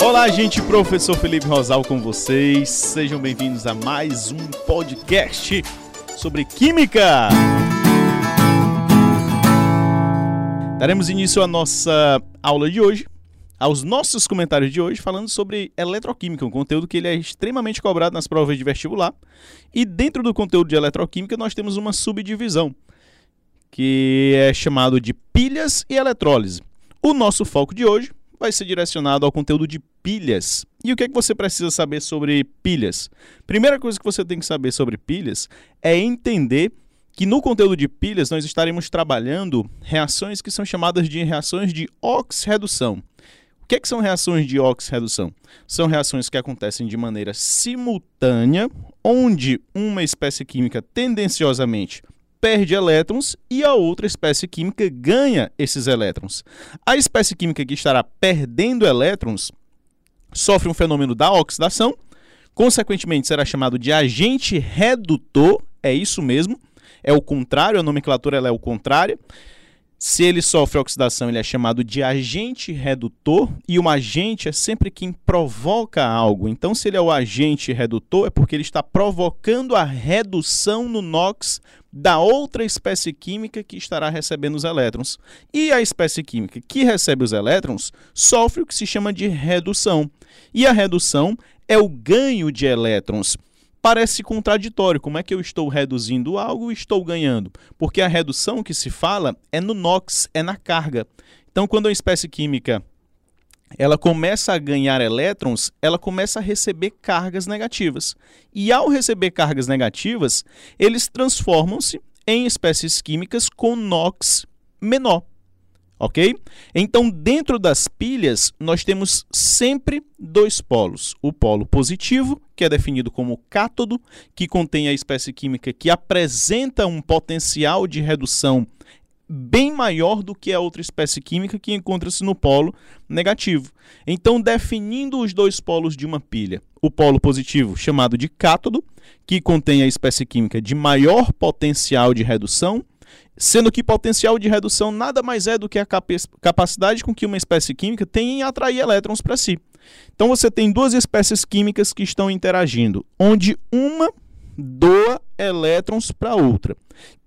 Olá, gente, professor Felipe Rosal com vocês. Sejam bem-vindos a mais um podcast sobre química. Daremos início à nossa aula de hoje, aos nossos comentários de hoje, falando sobre eletroquímica, um conteúdo que ele é extremamente cobrado nas provas de vestibular. E dentro do conteúdo de eletroquímica, nós temos uma subdivisão, que é chamado de pilhas e eletrólise. O nosso foco de hoje vai ser direcionado ao conteúdo de pilhas. E o que é que você precisa saber sobre pilhas? Primeira coisa que você tem que saber sobre pilhas é entender que no conteúdo de pilhas nós estaremos trabalhando reações que são chamadas de reações de oxirredução. O que, é que são reações de oxirredução? São reações que acontecem de maneira simultânea, onde uma espécie química tendenciosamente perde elétrons e a outra espécie química ganha esses elétrons. A espécie química que estará perdendo elétrons sofre um fenômeno da oxidação, consequentemente será chamado de agente redutor, é isso mesmo, é o contrário, a nomenclatura é o contrário. Se ele sofre oxidação, ele é chamado de agente redutor, e um agente é sempre quem provoca algo. Então, se ele é o agente redutor, é porque ele está provocando a redução no NOx da outra espécie química que estará recebendo os elétrons. E a espécie química que recebe os elétrons sofre o que se chama de redução. E a redução é o ganho de elétrons parece contraditório. Como é que eu estou reduzindo algo e estou ganhando? Porque a redução que se fala é no NOx, é na carga. Então, quando a espécie química ela começa a ganhar elétrons, ela começa a receber cargas negativas. E ao receber cargas negativas, eles transformam-se em espécies químicas com NOx menor ok? Então, dentro das pilhas, nós temos sempre dois polos. O polo positivo, que é definido como cátodo, que contém a espécie química que apresenta um potencial de redução bem maior do que a outra espécie química que encontra-se no polo negativo. Então, definindo os dois polos de uma pilha, o polo positivo, chamado de cátodo, que contém a espécie química de maior potencial de redução, sendo que potencial de redução nada mais é do que a capacidade com que uma espécie química tem em atrair elétrons para si. Então você tem duas espécies químicas que estão interagindo, onde uma doa elétrons para outra.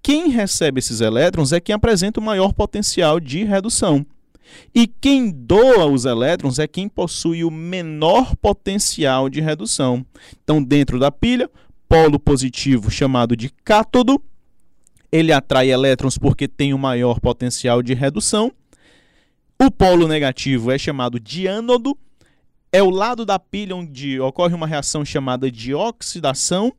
Quem recebe esses elétrons é quem apresenta o maior potencial de redução. E quem doa os elétrons é quem possui o menor potencial de redução. Então, dentro da pilha, polo positivo chamado de cátodo ele atrai elétrons porque tem o um maior potencial de redução. O polo negativo é chamado de ânodo, é o lado da pilha onde ocorre uma reação chamada de oxidação.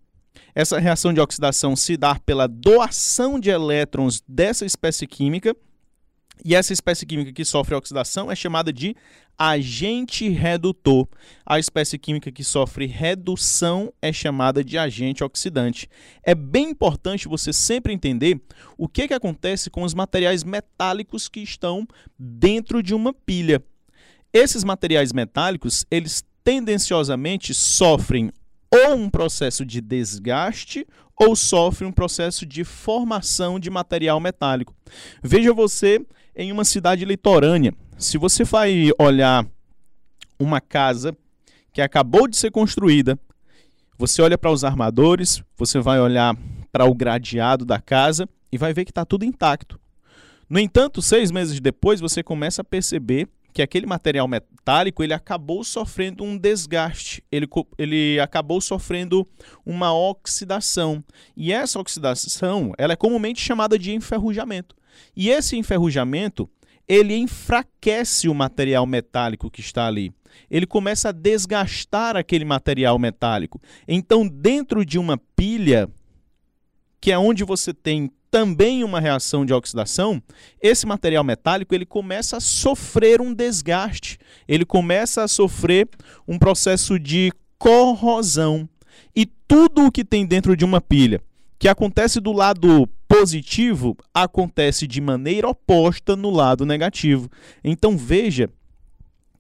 Essa reação de oxidação se dá pela doação de elétrons dessa espécie química e essa espécie química que sofre oxidação é chamada de agente redutor. A espécie química que sofre redução é chamada de agente oxidante. É bem importante você sempre entender o que, que acontece com os materiais metálicos que estão dentro de uma pilha. Esses materiais metálicos, eles tendenciosamente sofrem ou um processo de desgaste ou sofrem um processo de formação de material metálico. Veja você em uma cidade litorânea. Se você vai olhar uma casa que acabou de ser construída, você olha para os armadores, você vai olhar para o gradeado da casa e vai ver que está tudo intacto. No entanto, seis meses depois, você começa a perceber que aquele material metálico ele acabou sofrendo um desgaste, ele, ele acabou sofrendo uma oxidação. E essa oxidação ela é comumente chamada de enferrujamento. E esse enferrujamento, ele enfraquece o material metálico que está ali. Ele começa a desgastar aquele material metálico. Então, dentro de uma pilha, que é onde você tem também uma reação de oxidação, esse material metálico ele começa a sofrer um desgaste, ele começa a sofrer um processo de corrosão. E tudo o que tem dentro de uma pilha, que acontece do lado positivo acontece de maneira oposta no lado negativo. Então veja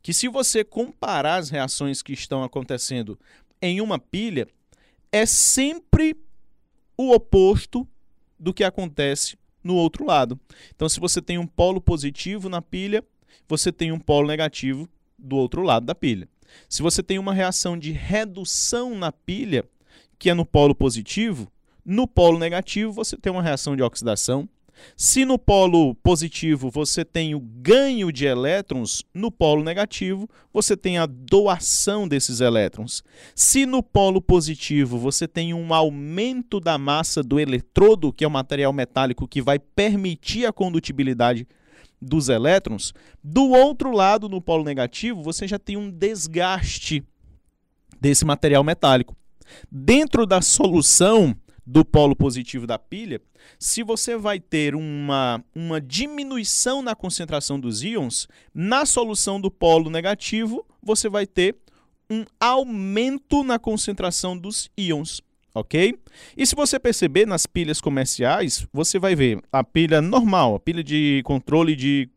que se você comparar as reações que estão acontecendo em uma pilha, é sempre o oposto do que acontece no outro lado. Então, se você tem um polo positivo na pilha, você tem um polo negativo do outro lado da pilha. Se você tem uma reação de redução na pilha, que é no polo positivo, no polo negativo você tem uma reação de oxidação. Se no polo positivo você tem o ganho de elétrons, no polo negativo você tem a doação desses elétrons. Se no polo positivo você tem um aumento da massa do eletrodo, que é o material metálico que vai permitir a condutibilidade dos elétrons, do outro lado, no polo negativo, você já tem um desgaste desse material metálico. Dentro da solução do polo positivo da pilha, se você vai ter uma, uma diminuição na concentração dos íons, na solução do polo negativo, você vai ter um aumento na concentração dos íons ok? E se você perceber nas pilhas comerciais, você vai ver a pilha normal, a pilha de controle de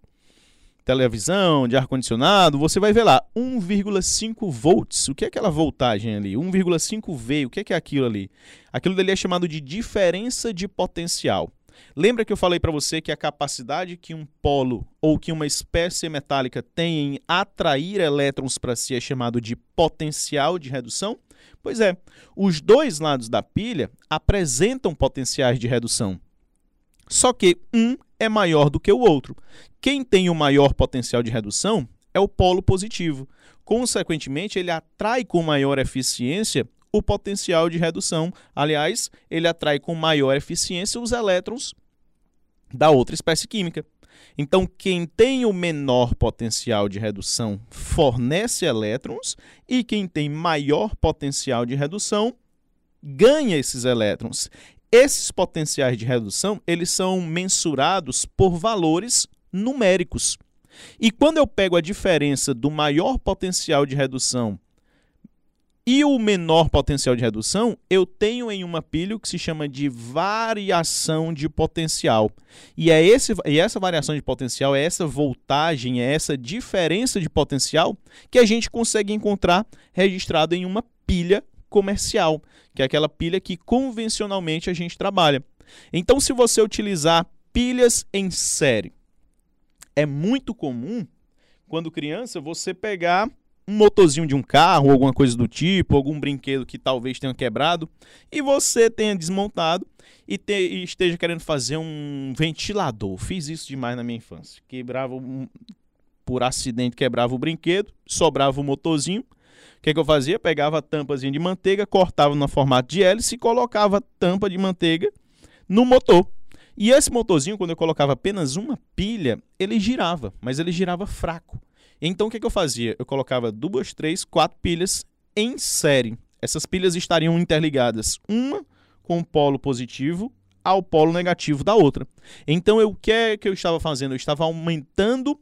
televisão, de ar-condicionado, você vai ver lá 1,5 volts. O que é aquela voltagem ali? 1,5 V, o que é, que é aquilo ali? Aquilo dali é chamado de diferença de potencial. Lembra que eu falei para você que a capacidade que um polo ou que uma espécie metálica tem em atrair elétrons para si é chamado de potencial de redução? Pois é, os dois lados da pilha apresentam potenciais de redução. Só que um é maior do que o outro. Quem tem o maior potencial de redução é o polo positivo. Consequentemente, ele atrai com maior eficiência o potencial de redução. Aliás, ele atrai com maior eficiência os elétrons da outra espécie química. Então, quem tem o menor potencial de redução fornece elétrons e quem tem maior potencial de redução ganha esses elétrons. Esses potenciais de redução, eles são mensurados por valores numéricos. E quando eu pego a diferença do maior potencial de redução e o menor potencial de redução, eu tenho em uma pilha o que se chama de variação de potencial. E, é esse, e essa variação de potencial, é essa voltagem, é essa diferença de potencial que a gente consegue encontrar registrado em uma pilha comercial, que é aquela pilha que convencionalmente a gente trabalha. Então, se você utilizar pilhas em série, é muito comum, quando criança, você pegar um motorzinho de um carro, alguma coisa do tipo, algum brinquedo que talvez tenha quebrado, e você tenha desmontado e, te, e esteja querendo fazer um ventilador. Fiz isso demais na minha infância. Quebrava um, por acidente, quebrava o brinquedo, sobrava o motorzinho. O que, que eu fazia? Pegava a tampazinha de manteiga, cortava no formato de hélice e colocava a tampa de manteiga no motor. E esse motorzinho, quando eu colocava apenas uma pilha, ele girava, mas ele girava fraco. Então o que, que eu fazia? Eu colocava duas, três, quatro pilhas em série. Essas pilhas estariam interligadas, uma com o polo positivo ao polo negativo da outra. Então o que é que eu estava fazendo? Eu estava aumentando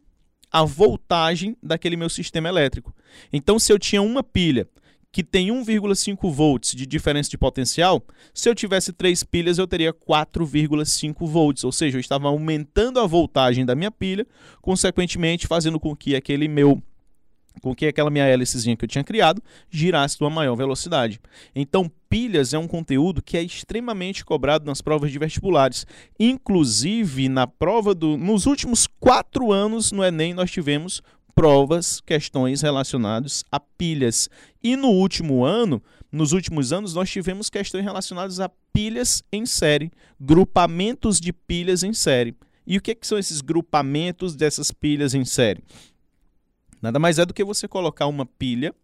a voltagem daquele meu sistema elétrico. Então se eu tinha uma pilha que tem 1,5 volts de diferença de potencial, se eu tivesse três pilhas, eu teria 4,5 volts, ou seja, eu estava aumentando a voltagem da minha pilha, consequentemente fazendo com que aquele meu com que aquela minha hélicezinha que eu tinha criado girasse com uma maior velocidade. Então, pilhas é um conteúdo que é extremamente cobrado nas provas de vestibulares. Inclusive, na prova do. Nos últimos quatro anos no Enem, nós tivemos provas, questões relacionadas a pilhas. E no último ano, nos últimos anos, nós tivemos questões relacionadas a pilhas em série, grupamentos de pilhas em série. E o que, é que são esses grupamentos dessas pilhas em série? Nada mais é do que você colocar uma pilha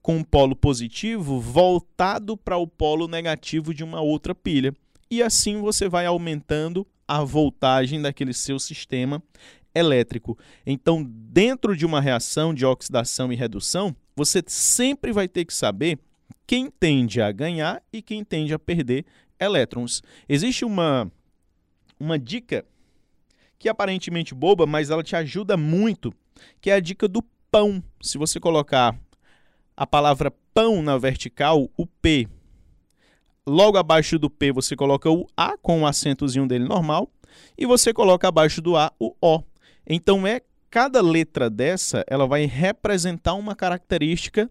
com um polo positivo voltado para o polo negativo de uma outra pilha. E assim você vai aumentando a voltagem daquele seu sistema elétrico. Então, dentro de uma reação de oxidação e redução, você sempre vai ter que saber quem tende a ganhar e quem tende a perder elétrons. Existe uma, uma dica que é aparentemente boba, mas ela te ajuda muito, que é a dica do pão. Se você colocar a palavra pão na vertical, o P, logo abaixo do P você coloca o A com o acentozinho dele normal, e você coloca abaixo do A o O. Então é cada letra dessa, ela vai representar uma característica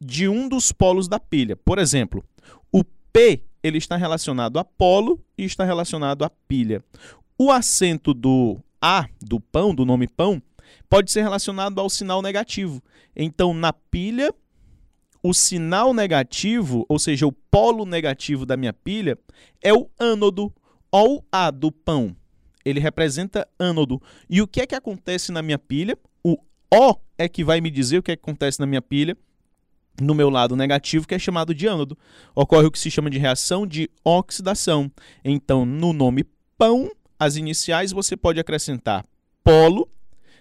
de um dos polos da pilha. Por exemplo, o P ele está relacionado a polo e está relacionado a pilha. O acento do A, do pão, do nome pão, pode ser relacionado ao sinal negativo. Então, na pilha, o sinal negativo, ou seja, o polo negativo da minha pilha, é o ânodo ou A do pão. Ele representa ânodo. E o que é que acontece na minha pilha? O O é que vai me dizer o que, é que acontece na minha pilha no meu lado negativo, que é chamado de ânodo. Ocorre o que se chama de reação de oxidação. Então, no nome pão, as iniciais você pode acrescentar polo,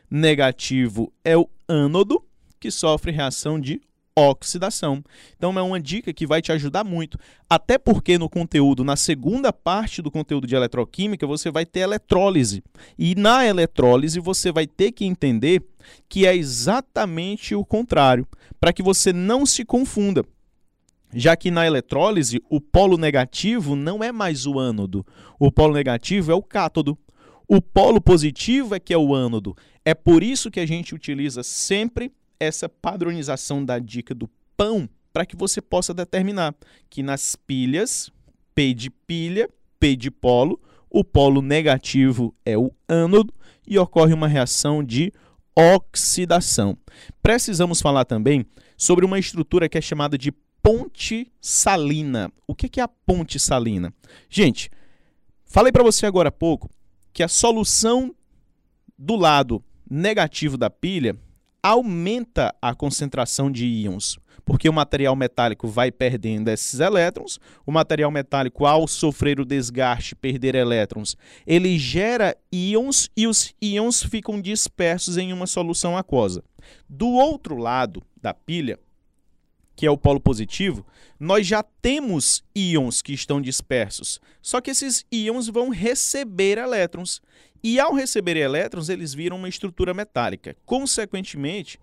negativo é o ânodo, que sofre reação de oxidação. Então é uma dica que vai te ajudar muito, até porque no conteúdo, na segunda parte do conteúdo de eletroquímica, você vai ter eletrólise. E na eletrólise você vai ter que entender que é exatamente o contrário, para que você não se confunda. Já que na eletrólise o polo negativo não é mais o ânodo, o polo negativo é o cátodo. O polo positivo é que é o ânodo. É por isso que a gente utiliza sempre essa padronização da dica do pão para que você possa determinar que nas pilhas, P de pilha, P de polo, o polo negativo é o ânodo e ocorre uma reação de oxidação. Precisamos falar também sobre uma estrutura que é chamada de ponte salina. O que é a ponte salina? Gente, falei para você agora há pouco que a solução do lado negativo da pilha aumenta a concentração de íons, porque o material metálico vai perdendo esses elétrons. O material metálico, ao sofrer o desgaste, perder elétrons, ele gera íons e os íons ficam dispersos em uma solução aquosa. Do outro lado da pilha, que é o polo positivo, nós já temos íons que estão dispersos. Só que esses íons vão receber elétrons. E ao receber elétrons, eles viram uma estrutura metálica. Consequentemente,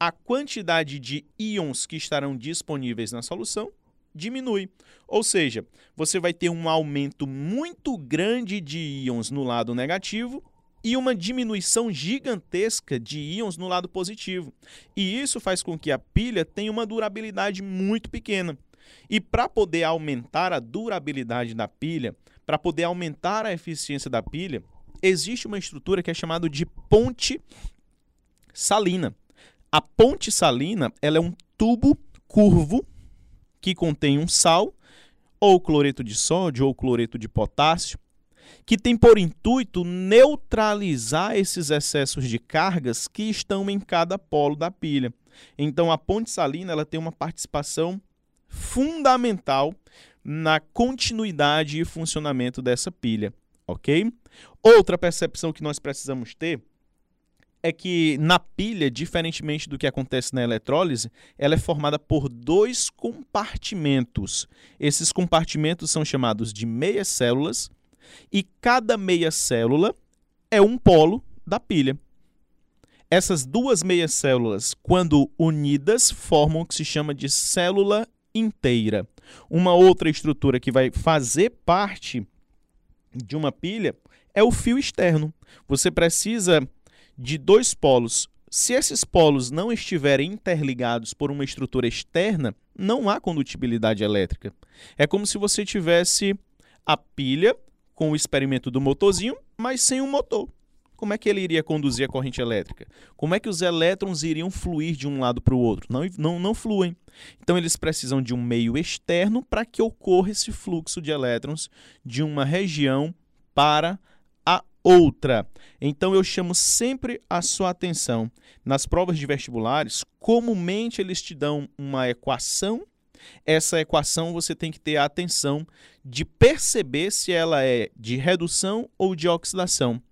a quantidade de íons que estarão disponíveis na solução diminui. Ou seja, você vai ter um aumento muito grande de íons no lado negativo e uma diminuição gigantesca de íons no lado positivo. E isso faz com que a pilha tenha uma durabilidade muito pequena. E para poder aumentar a durabilidade da pilha, para poder aumentar a eficiência da pilha, existe uma estrutura que é chamada de ponte salina. A ponte salina ela é um tubo curvo que contém um sal, ou cloreto de sódio, ou cloreto de potássio, que tem por intuito neutralizar esses excessos de cargas que estão em cada polo da pilha. Então a ponte salina ela tem uma participação fundamental na continuidade e funcionamento dessa pilha, ok? Outra percepção que nós precisamos ter é que na pilha, diferentemente do que acontece na eletrólise, ela é formada por dois compartimentos. Esses compartimentos são chamados de meias células e cada meia célula é um polo da pilha. Essas duas meias células, quando unidas, formam o que se chama de célula inteira. Uma outra estrutura que vai fazer parte de uma pilha é o fio externo. Você precisa de dois polos. Se esses polos não estiverem interligados por uma estrutura externa, não há condutibilidade elétrica. É como se você tivesse a pilha com o experimento do motorzinho, mas sem o um motor. Como é que ele iria conduzir a corrente elétrica? Como é que os elétrons iriam fluir de um lado para o outro? Não, não, não fluem. Então, eles precisam de um meio externo para que ocorra esse fluxo de elétrons de uma região para a outra. Então, eu chamo sempre a sua atenção. Nas provas de vestibulares, comumente eles te dão uma equação essa equação você tem que ter a atenção de perceber se ela é de redução ou de oxidação.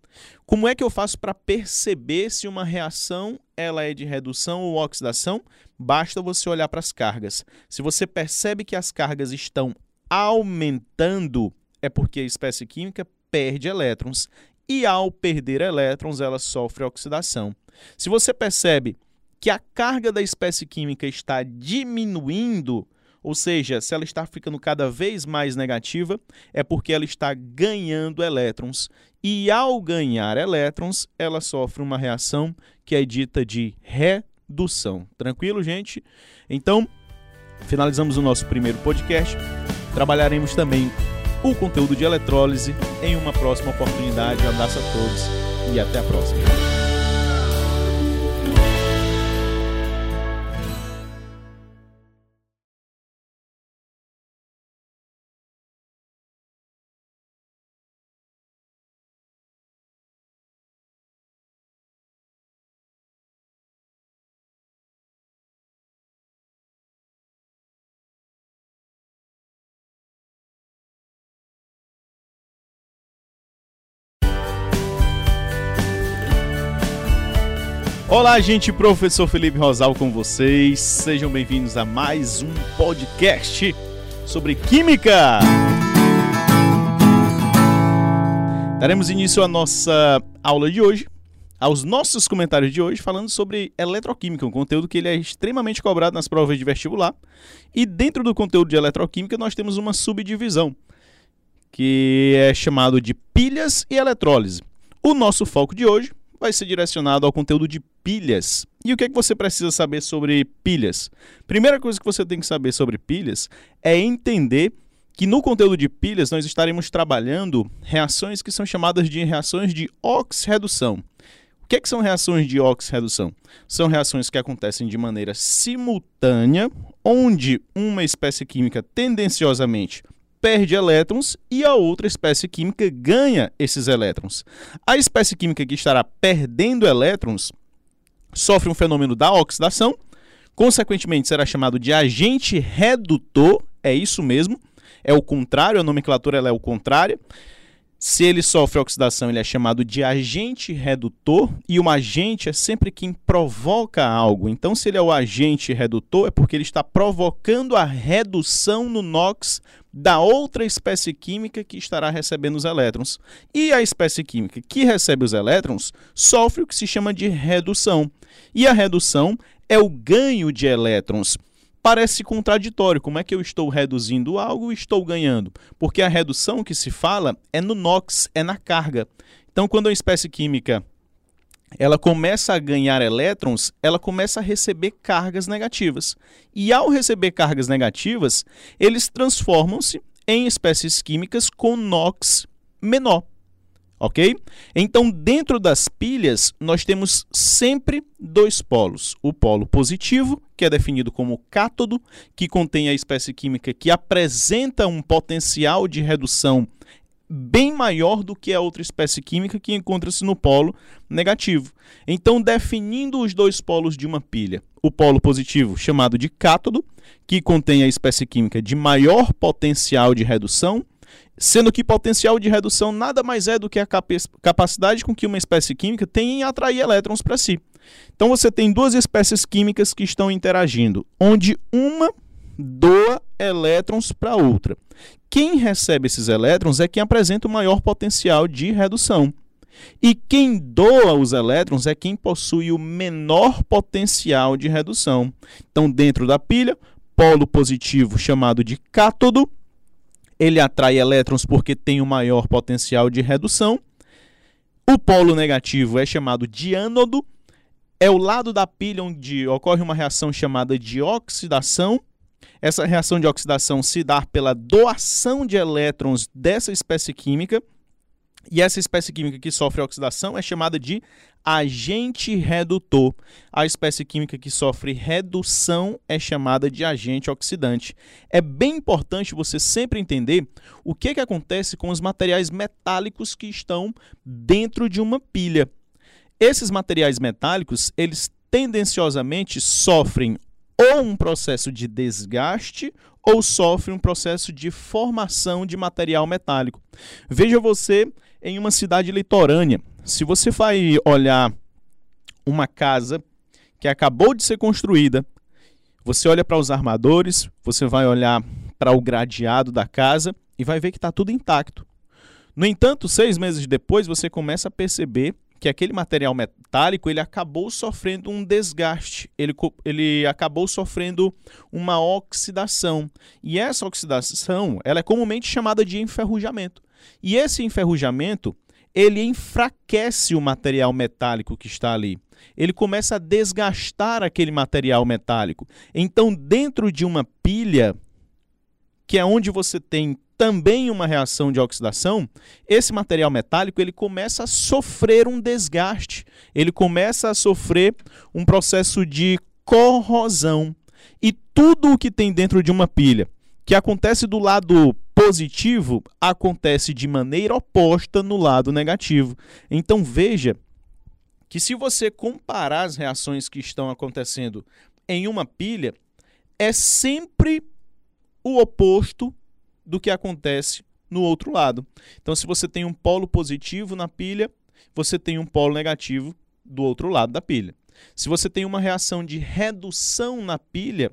Como é que eu faço para perceber se uma reação ela é de redução ou oxidação? Basta você olhar para as cargas. Se você percebe que as cargas estão aumentando, é porque a espécie química perde elétrons e ao perder elétrons ela sofre oxidação. Se você percebe que a carga da espécie química está diminuindo, ou seja, se ela está ficando cada vez mais negativa, é porque ela está ganhando elétrons. E ao ganhar elétrons, ela sofre uma reação que é dita de redução. Tranquilo, gente? Então, finalizamos o nosso primeiro podcast. Trabalharemos também o conteúdo de eletrólise em uma próxima oportunidade. Um abraço a todos e até a próxima. Olá, gente, professor Felipe Rosal com vocês. Sejam bem-vindos a mais um podcast sobre química. Daremos início à nossa aula de hoje, aos nossos comentários de hoje, falando sobre eletroquímica, um conteúdo que ele é extremamente cobrado nas provas de vestibular. E dentro do conteúdo de eletroquímica, nós temos uma subdivisão, que é chamado de pilhas e eletrólise. O nosso foco de hoje vai ser direcionado ao conteúdo de pilhas. E o que, é que você precisa saber sobre pilhas? Primeira coisa que você tem que saber sobre pilhas é entender que no conteúdo de pilhas nós estaremos trabalhando reações que são chamadas de reações de oxirredução. O que, é que são reações de oxirredução? São reações que acontecem de maneira simultânea, onde uma espécie química tendenciosamente perde elétrons e a outra espécie química ganha esses elétrons. A espécie química que estará perdendo elétrons sofre um fenômeno da oxidação, consequentemente será chamado de agente redutor, é isso mesmo, é o contrário, a nomenclatura é o contrário. Se ele sofre oxidação, ele é chamado de agente redutor, e um agente é sempre quem provoca algo. Então, se ele é o agente redutor, é porque ele está provocando a redução no NOx da outra espécie química que estará recebendo os elétrons. E a espécie química que recebe os elétrons sofre o que se chama de redução. E a redução é o ganho de elétrons parece contraditório. Como é que eu estou reduzindo algo e estou ganhando? Porque a redução que se fala é no NOx, é na carga. Então, quando a espécie química ela começa a ganhar elétrons, ela começa a receber cargas negativas. E ao receber cargas negativas, eles transformam-se em espécies químicas com NOx menor ok? Então, dentro das pilhas, nós temos sempre dois polos. O polo positivo, que é definido como cátodo, que contém a espécie química que apresenta um potencial de redução bem maior do que a outra espécie química que encontra-se no polo negativo. Então, definindo os dois polos de uma pilha, o polo positivo, chamado de cátodo, que contém a espécie química de maior potencial de redução, sendo que potencial de redução nada mais é do que a capacidade com que uma espécie química tem em atrair elétrons para si. Então você tem duas espécies químicas que estão interagindo, onde uma doa elétrons para outra. Quem recebe esses elétrons é quem apresenta o maior potencial de redução. E quem doa os elétrons é quem possui o menor potencial de redução. Então, dentro da pilha, polo positivo chamado de cátodo ele atrai elétrons porque tem o maior potencial de redução. O polo negativo é chamado de ânodo, é o lado da pilha onde ocorre uma reação chamada de oxidação. Essa reação de oxidação se dá pela doação de elétrons dessa espécie química. E essa espécie química que sofre oxidação é chamada de agente redutor. A espécie química que sofre redução é chamada de agente oxidante. É bem importante você sempre entender o que, que acontece com os materiais metálicos que estão dentro de uma pilha. Esses materiais metálicos, eles tendenciosamente sofrem ou um processo de desgaste ou sofrem um processo de formação de material metálico. Veja você em uma cidade litorânea se você vai olhar uma casa que acabou de ser construída, você olha para os armadores, você vai olhar para o gradeado da casa e vai ver que está tudo intacto. No entanto, seis meses depois, você começa a perceber que aquele material metálico ele acabou sofrendo um desgaste, ele, ele acabou sofrendo uma oxidação. E essa oxidação ela é comumente chamada de enferrujamento. E esse enferrujamento ele enfraquece o material metálico que está ali. Ele começa a desgastar aquele material metálico. Então, dentro de uma pilha, que é onde você tem também uma reação de oxidação, esse material metálico ele começa a sofrer um desgaste, ele começa a sofrer um processo de corrosão. E tudo o que tem dentro de uma pilha, que acontece do lado positivo, acontece de maneira oposta no lado negativo. Então veja que se você comparar as reações que estão acontecendo em uma pilha, é sempre o oposto do que acontece no outro lado. Então, se você tem um polo positivo na pilha, você tem um polo negativo do outro lado da pilha. Se você tem uma reação de redução na pilha,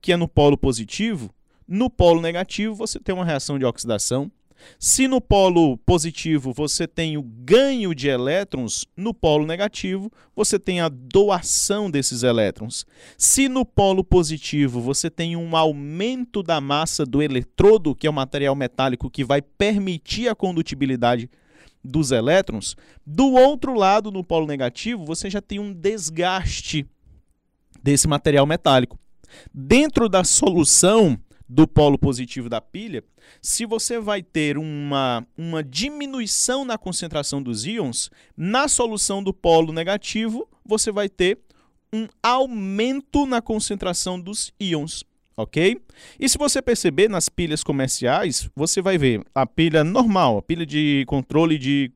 que é no polo positivo, no polo negativo você tem uma reação de oxidação. Se no polo positivo você tem o ganho de elétrons, no polo negativo você tem a doação desses elétrons. Se no polo positivo você tem um aumento da massa do eletrodo, que é o material metálico que vai permitir a condutibilidade dos elétrons, do outro lado, no polo negativo, você já tem um desgaste desse material metálico. Dentro da solução do polo positivo da pilha, se você vai ter uma, uma diminuição na concentração dos íons, na solução do polo negativo, você vai ter um aumento na concentração dos íons ok? E se você perceber nas pilhas comerciais, você vai ver a pilha normal, a pilha de controle de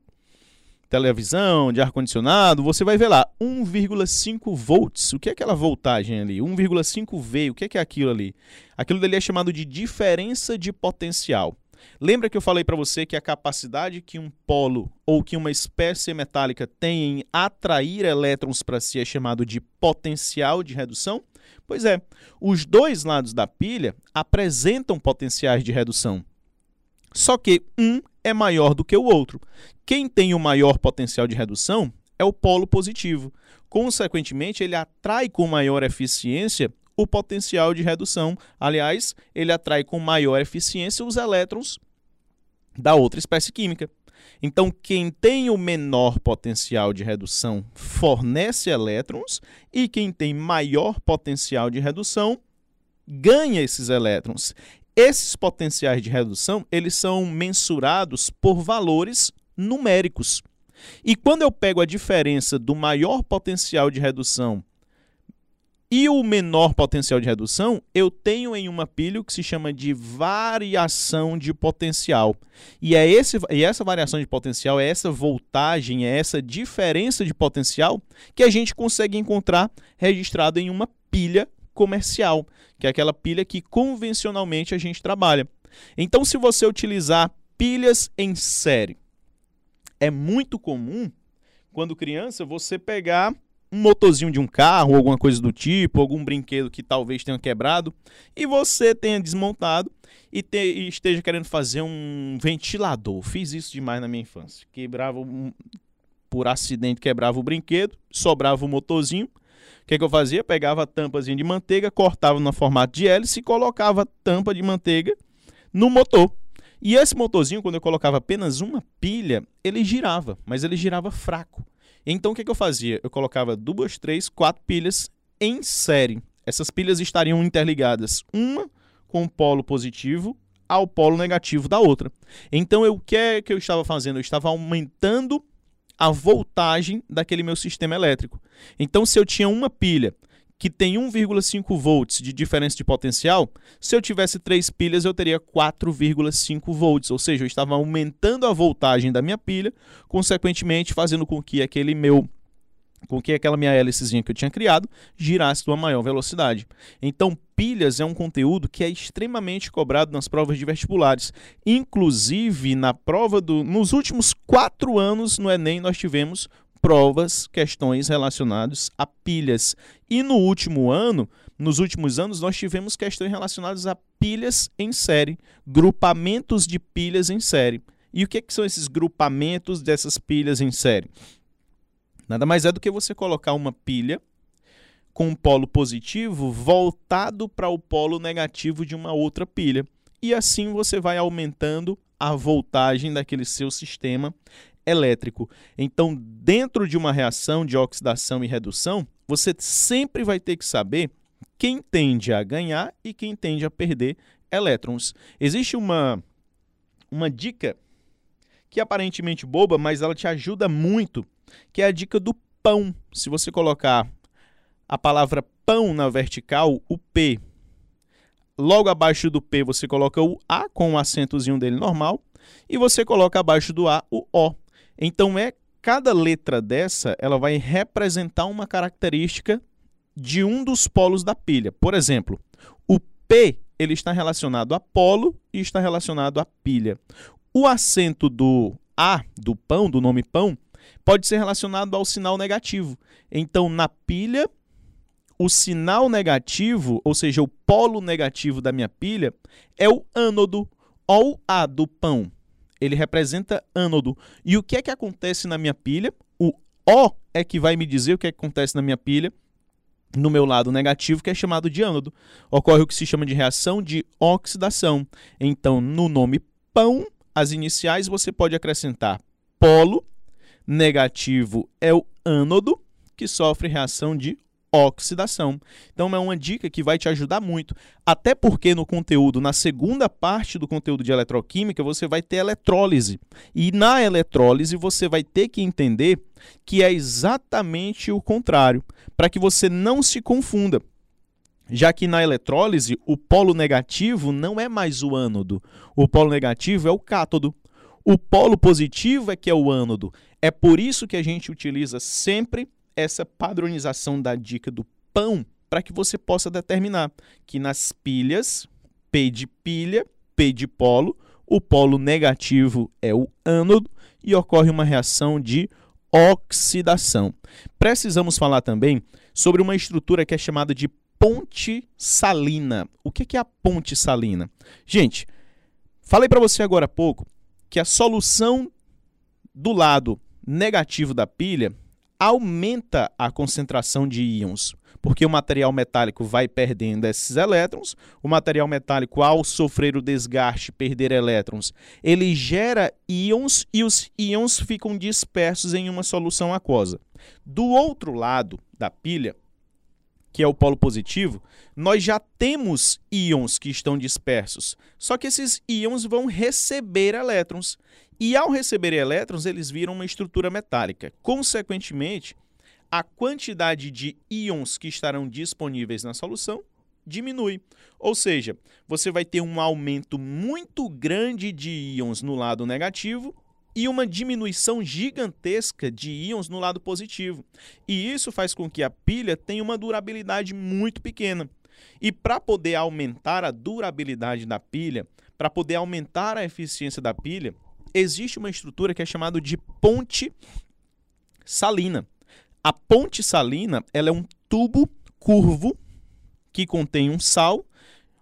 televisão, de ar-condicionado, você vai ver lá 1,5 volts. O que é aquela voltagem ali? 1,5 V, o que é, que é aquilo ali? Aquilo dali é chamado de diferença de potencial. Lembra que eu falei para você que a capacidade que um polo ou que uma espécie metálica tem em atrair elétrons para si é chamado de potencial de redução? Pois é, os dois lados da pilha apresentam potenciais de redução. Só que um é maior do que o outro. Quem tem o maior potencial de redução é o polo positivo. Consequentemente, ele atrai com maior eficiência o potencial de redução. Aliás, ele atrai com maior eficiência os elétrons da outra espécie química. Então, quem tem o menor potencial de redução fornece elétrons e quem tem maior potencial de redução ganha esses elétrons. Esses potenciais de redução, eles são mensurados por valores numéricos. E quando eu pego a diferença do maior potencial de redução e o menor potencial de redução, eu tenho em uma pilha o que se chama de variação de potencial. E, é esse, e essa variação de potencial, é essa voltagem, é essa diferença de potencial que a gente consegue encontrar registrado em uma pilha comercial, que é aquela pilha que convencionalmente a gente trabalha. Então, se você utilizar pilhas em série, é muito comum, quando criança, você pegar um motorzinho de um carro, alguma coisa do tipo, algum brinquedo que talvez tenha quebrado, e você tenha desmontado e, te, e esteja querendo fazer um ventilador. Fiz isso demais na minha infância. Quebrava um, por acidente, quebrava o brinquedo, sobrava o motorzinho. O que, que eu fazia? Pegava a tampazinha de manteiga, cortava no formato de hélice e colocava a tampa de manteiga no motor. E esse motorzinho, quando eu colocava apenas uma pilha, ele girava, mas ele girava fraco. Então o que, que eu fazia? Eu colocava duas, três, quatro pilhas em série. Essas pilhas estariam interligadas, uma com o polo positivo ao polo negativo da outra. Então eu, o que é que eu estava fazendo? Eu estava aumentando a voltagem daquele meu sistema elétrico. Então, se eu tinha uma pilha que tem 1,5 volts de diferença de potencial, se eu tivesse três pilhas, eu teria 4,5 volts, ou seja, eu estava aumentando a voltagem da minha pilha, consequentemente fazendo com que aquele meu com que aquela minha hélicezinha que eu tinha criado girasse com uma maior velocidade. Então, pilhas é um conteúdo que é extremamente cobrado nas provas de vestibulares. Inclusive, na prova do. Nos últimos quatro anos no Enem, nós tivemos provas, questões relacionadas a pilhas. E no último ano, nos últimos anos, nós tivemos questões relacionadas a pilhas em série, grupamentos de pilhas em série. E o que, que são esses grupamentos dessas pilhas em série? Nada mais é do que você colocar uma pilha com um polo positivo voltado para o polo negativo de uma outra pilha. E assim você vai aumentando a voltagem daquele seu sistema elétrico. Então, dentro de uma reação de oxidação e redução, você sempre vai ter que saber quem tende a ganhar e quem tende a perder elétrons. Existe uma, uma dica que é aparentemente boba, mas ela te ajuda muito, que é a dica do pão. Se você colocar a palavra pão na vertical, o P, logo abaixo do P você coloca o A com o acentozinho dele normal, e você coloca abaixo do A o O. Então é cada letra dessa, ela vai representar uma característica de um dos polos da pilha. Por exemplo, o P ele está relacionado a polo e está relacionado a pilha. O acento do A, do pão, do nome pão, pode ser relacionado ao sinal negativo. Então, na pilha, o sinal negativo, ou seja, o polo negativo da minha pilha, é o ânodo ou A do pão. Ele representa ânodo. E o que é que acontece na minha pilha? O O é que vai me dizer o que, é que acontece na minha pilha no meu lado negativo, que é chamado de ânodo. Ocorre o que se chama de reação de oxidação. Então, no nome pão, as iniciais você pode acrescentar polo, negativo é o ânodo, que sofre reação de oxidação. Então é uma dica que vai te ajudar muito, até porque no conteúdo, na segunda parte do conteúdo de eletroquímica, você vai ter eletrólise. E na eletrólise você vai ter que entender que é exatamente o contrário, para que você não se confunda. Já que na eletrólise o polo negativo não é mais o ânodo, o polo negativo é o cátodo. O polo positivo é que é o ânodo. É por isso que a gente utiliza sempre essa padronização da dica do pão para que você possa determinar que nas pilhas, P de pilha, P de polo, o polo negativo é o ânodo e ocorre uma reação de oxidação. Precisamos falar também sobre uma estrutura que é chamada de ponte salina. O que é a ponte salina? Gente, falei para você agora há pouco que a solução do lado negativo da pilha aumenta a concentração de íons, porque o material metálico vai perdendo esses elétrons. O material metálico, ao sofrer o desgaste, perder elétrons, ele gera íons e os íons ficam dispersos em uma solução aquosa. Do outro lado da pilha, que é o polo positivo, nós já temos íons que estão dispersos. Só que esses íons vão receber elétrons. E ao receber elétrons, eles viram uma estrutura metálica. Consequentemente, a quantidade de íons que estarão disponíveis na solução diminui. Ou seja, você vai ter um aumento muito grande de íons no lado negativo e uma diminuição gigantesca de íons no lado positivo. E isso faz com que a pilha tenha uma durabilidade muito pequena. E para poder aumentar a durabilidade da pilha, para poder aumentar a eficiência da pilha, existe uma estrutura que é chamada de ponte salina. A ponte salina ela é um tubo curvo que contém um sal,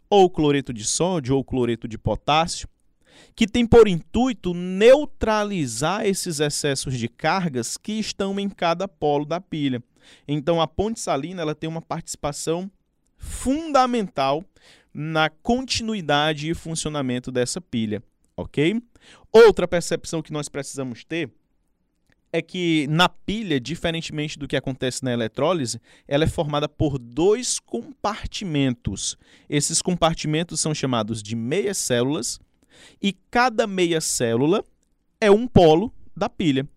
ou cloreto de sódio, ou cloreto de potássio, que tem por intuito neutralizar esses excessos de cargas que estão em cada polo da pilha. Então a ponte salina ela tem uma participação fundamental na continuidade e funcionamento dessa pilha ok? Outra percepção que nós precisamos ter é que na pilha, diferentemente do que acontece na eletrólise, ela é formada por dois compartimentos. Esses compartimentos são chamados de meias células e cada meia célula é um polo da pilha.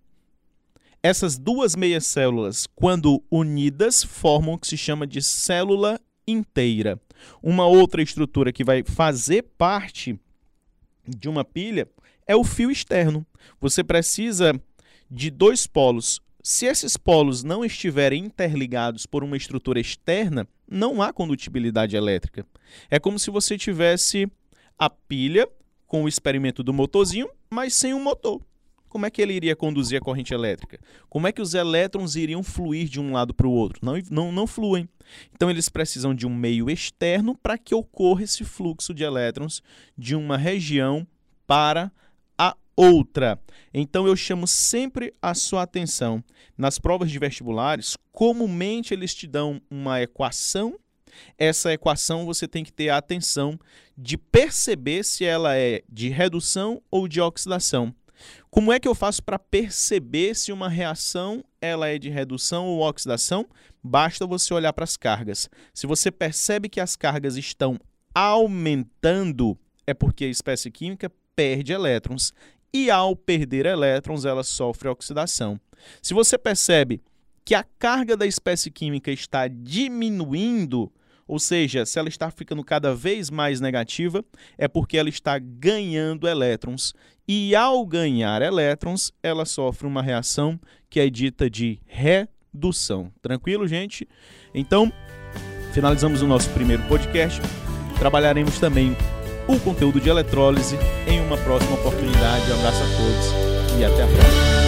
Essas duas meias células, quando unidas, formam o que se chama de célula inteira. Uma outra estrutura que vai fazer parte de uma pilha é o fio externo. Você precisa de dois polos. Se esses polos não estiverem interligados por uma estrutura externa, não há condutibilidade elétrica. É como se você tivesse a pilha com o experimento do motorzinho, mas sem o motor. Como é que ele iria conduzir a corrente elétrica? Como é que os elétrons iriam fluir de um lado para o outro? Não, não, não fluem. Então, eles precisam de um meio externo para que ocorra esse fluxo de elétrons de uma região para a outra. Então, eu chamo sempre a sua atenção. Nas provas de vestibulares, comumente eles te dão uma equação. Essa equação você tem que ter a atenção de perceber se ela é de redução ou de oxidação. Como é que eu faço para perceber se uma reação ela é de redução ou oxidação? Basta você olhar para as cargas. Se você percebe que as cargas estão aumentando, é porque a espécie química perde elétrons e ao perder elétrons ela sofre oxidação. Se você percebe que a carga da espécie química está diminuindo, ou seja, se ela está ficando cada vez mais negativa, é porque ela está ganhando elétrons. E ao ganhar elétrons, ela sofre uma reação que é dita de redução. Tranquilo, gente? Então, finalizamos o nosso primeiro podcast. Trabalharemos também o conteúdo de eletrólise em uma próxima oportunidade. Um abraço a todos e até a próxima.